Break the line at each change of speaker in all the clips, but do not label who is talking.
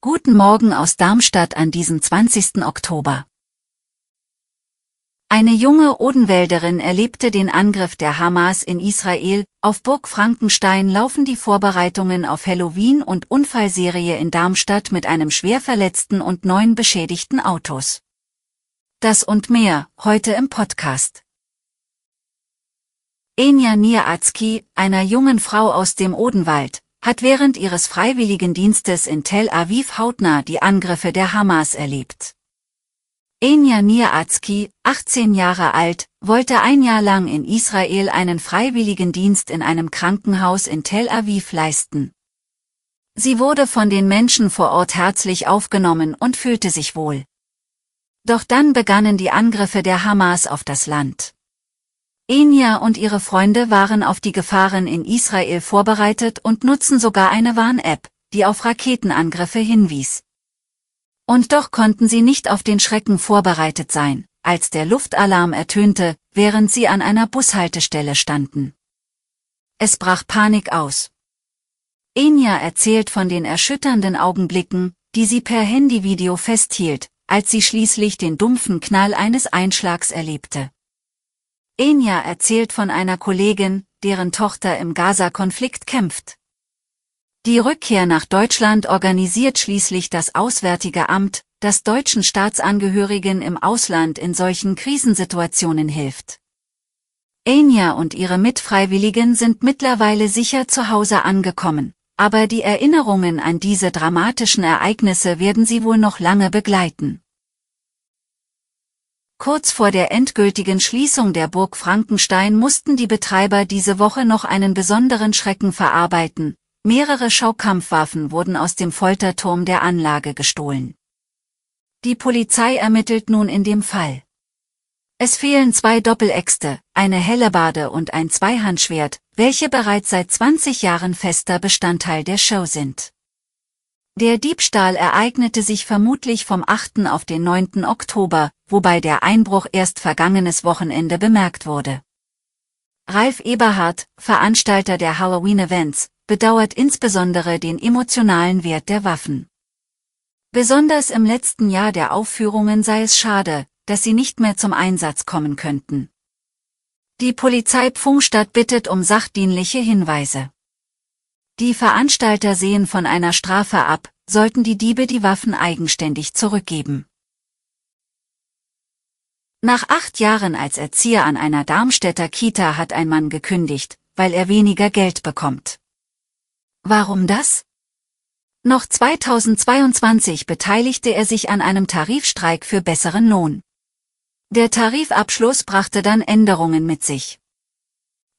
Guten Morgen aus Darmstadt an diesem 20. Oktober. Eine junge Odenwälderin erlebte den Angriff der Hamas in Israel. Auf Burg Frankenstein laufen die Vorbereitungen auf Halloween und Unfallserie in Darmstadt mit einem schwerverletzten und neun beschädigten Autos. Das und mehr heute im Podcast. Enya Niatzki, einer jungen Frau aus dem Odenwald, hat während ihres Freiwilligendienstes in Tel Aviv hautnah die Angriffe der Hamas erlebt. Enya Niatzki, 18 Jahre alt, wollte ein Jahr lang in Israel einen Freiwilligendienst in einem Krankenhaus in Tel Aviv leisten. Sie wurde von den Menschen vor Ort herzlich aufgenommen und fühlte sich wohl. Doch dann begannen die Angriffe der Hamas auf das Land. Enya und ihre Freunde waren auf die Gefahren in Israel vorbereitet und nutzen sogar eine Warn-App, die auf Raketenangriffe hinwies. Und doch konnten sie nicht auf den Schrecken vorbereitet sein, als der Luftalarm ertönte, während sie an einer Bushaltestelle standen. Es brach Panik aus. Enya erzählt von den erschütternden Augenblicken, die sie per Handyvideo festhielt, als sie schließlich den dumpfen Knall eines Einschlags erlebte. Enya erzählt von einer Kollegin, deren Tochter im Gaza-Konflikt kämpft. Die Rückkehr nach Deutschland organisiert schließlich das Auswärtige Amt, das deutschen Staatsangehörigen im Ausland in solchen Krisensituationen hilft. Enya und ihre Mitfreiwilligen sind mittlerweile sicher zu Hause angekommen, aber die Erinnerungen an diese dramatischen Ereignisse werden sie wohl noch lange begleiten. Kurz vor der endgültigen Schließung der Burg Frankenstein mussten die Betreiber diese Woche noch einen besonderen Schrecken verarbeiten. Mehrere Schaukampfwaffen wurden aus dem Folterturm der Anlage gestohlen. Die Polizei ermittelt nun in dem Fall. Es fehlen zwei Doppeläxte, eine Hellebarde und ein Zweihandschwert, welche bereits seit 20 Jahren fester Bestandteil der Show sind. Der Diebstahl ereignete sich vermutlich vom 8. auf den 9. Oktober, wobei der Einbruch erst vergangenes Wochenende bemerkt wurde. Ralf Eberhardt, Veranstalter der Halloween-Events, bedauert insbesondere den emotionalen Wert der Waffen. Besonders im letzten Jahr der Aufführungen sei es schade, dass sie nicht mehr zum Einsatz kommen könnten. Die Polizei Pfungstadt bittet um sachdienliche Hinweise. Die Veranstalter sehen von einer Strafe ab, sollten die Diebe die Waffen eigenständig zurückgeben. Nach acht Jahren als Erzieher an einer Darmstädter Kita hat ein Mann gekündigt, weil er weniger Geld bekommt. Warum das? Noch 2022 beteiligte er sich an einem Tarifstreik für besseren Lohn. Der Tarifabschluss brachte dann Änderungen mit sich.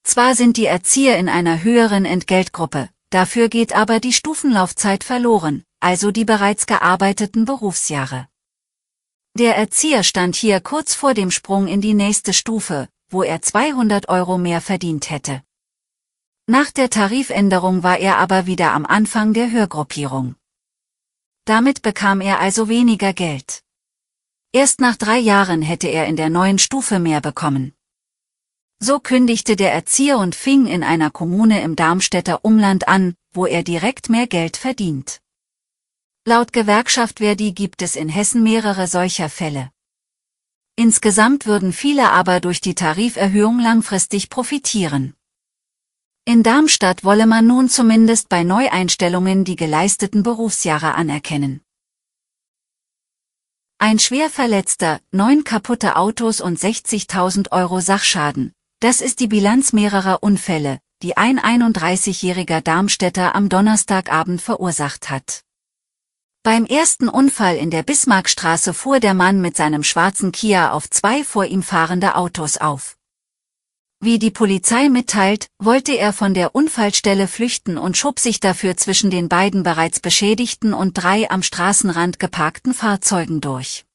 Zwar sind die Erzieher in einer höheren Entgeltgruppe, Dafür geht aber die Stufenlaufzeit verloren, also die bereits gearbeiteten Berufsjahre. Der Erzieher stand hier kurz vor dem Sprung in die nächste Stufe, wo er 200 Euro mehr verdient hätte. Nach der Tarifänderung war er aber wieder am Anfang der Hörgruppierung. Damit bekam er also weniger Geld. Erst nach drei Jahren hätte er in der neuen Stufe mehr bekommen. So kündigte der Erzieher und fing in einer Kommune im Darmstädter Umland an, wo er direkt mehr Geld verdient. Laut Gewerkschaft Verdi gibt es in Hessen mehrere solcher Fälle. Insgesamt würden viele aber durch die Tariferhöhung langfristig profitieren. In Darmstadt wolle man nun zumindest bei Neueinstellungen die geleisteten Berufsjahre anerkennen. Ein schwer verletzter, neun kaputte Autos und 60.000 Euro Sachschaden, das ist die Bilanz mehrerer Unfälle, die ein 31-jähriger Darmstädter am Donnerstagabend verursacht hat. Beim ersten Unfall in der Bismarckstraße fuhr der Mann mit seinem schwarzen Kia auf zwei vor ihm fahrende Autos auf. Wie die Polizei mitteilt, wollte er von der Unfallstelle flüchten und schob sich dafür zwischen den beiden bereits beschädigten und drei am Straßenrand geparkten Fahrzeugen durch.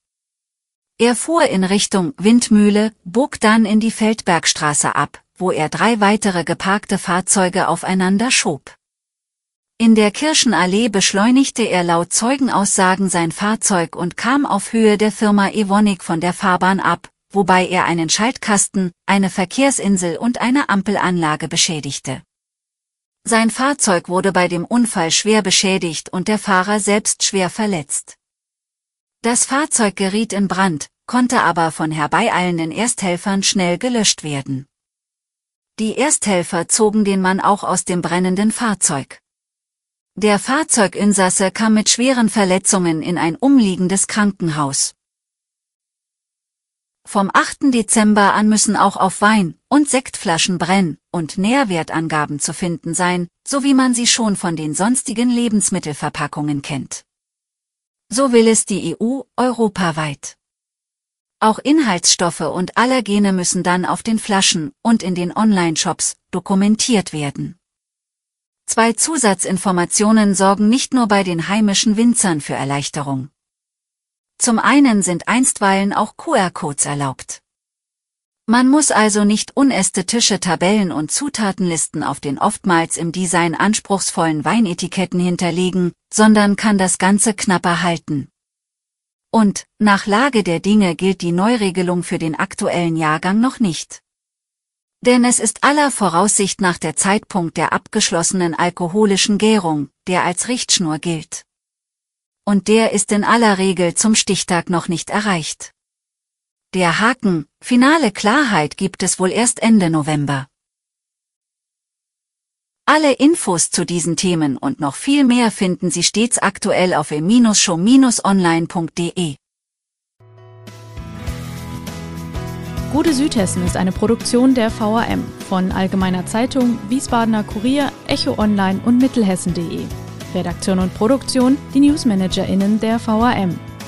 Er fuhr in Richtung Windmühle, bog dann in die Feldbergstraße ab, wo er drei weitere geparkte Fahrzeuge aufeinander schob. In der Kirchenallee beschleunigte er laut Zeugenaussagen sein Fahrzeug und kam auf Höhe der Firma Evonik von der Fahrbahn ab, wobei er einen Schaltkasten, eine Verkehrsinsel und eine Ampelanlage beschädigte. Sein Fahrzeug wurde bei dem Unfall schwer beschädigt und der Fahrer selbst schwer verletzt. Das Fahrzeug geriet in Brand, konnte aber von herbeieilenden Ersthelfern schnell gelöscht werden. Die Ersthelfer zogen den Mann auch aus dem brennenden Fahrzeug. Der Fahrzeuginsasse kam mit schweren Verletzungen in ein umliegendes Krankenhaus. Vom 8. Dezember an müssen auch auf Wein- und Sektflaschen Brenn- und Nährwertangaben zu finden sein, so wie man sie schon von den sonstigen Lebensmittelverpackungen kennt. So will es die EU europaweit. Auch Inhaltsstoffe und Allergene müssen dann auf den Flaschen und in den Online-Shops dokumentiert werden. Zwei Zusatzinformationen sorgen nicht nur bei den heimischen Winzern für Erleichterung. Zum einen sind einstweilen auch QR-Codes erlaubt. Man muss also nicht unästhetische Tabellen und Zutatenlisten auf den oftmals im Design anspruchsvollen Weinetiketten hinterlegen, sondern kann das Ganze knapper halten. Und, nach Lage der Dinge gilt die Neuregelung für den aktuellen Jahrgang noch nicht. Denn es ist aller Voraussicht nach der Zeitpunkt der abgeschlossenen alkoholischen Gärung, der als Richtschnur gilt und der ist in aller Regel zum Stichtag noch nicht erreicht. Der Haken, finale Klarheit gibt es wohl erst Ende November. Alle Infos zu diesen Themen und noch viel mehr finden Sie stets aktuell auf e-show-online.de.
Gute Südhessen ist eine Produktion der VRM von Allgemeiner Zeitung, Wiesbadener Kurier, Echo Online und Mittelhessen.de. Redaktion und Produktion die NewsmanagerInnen der VRM.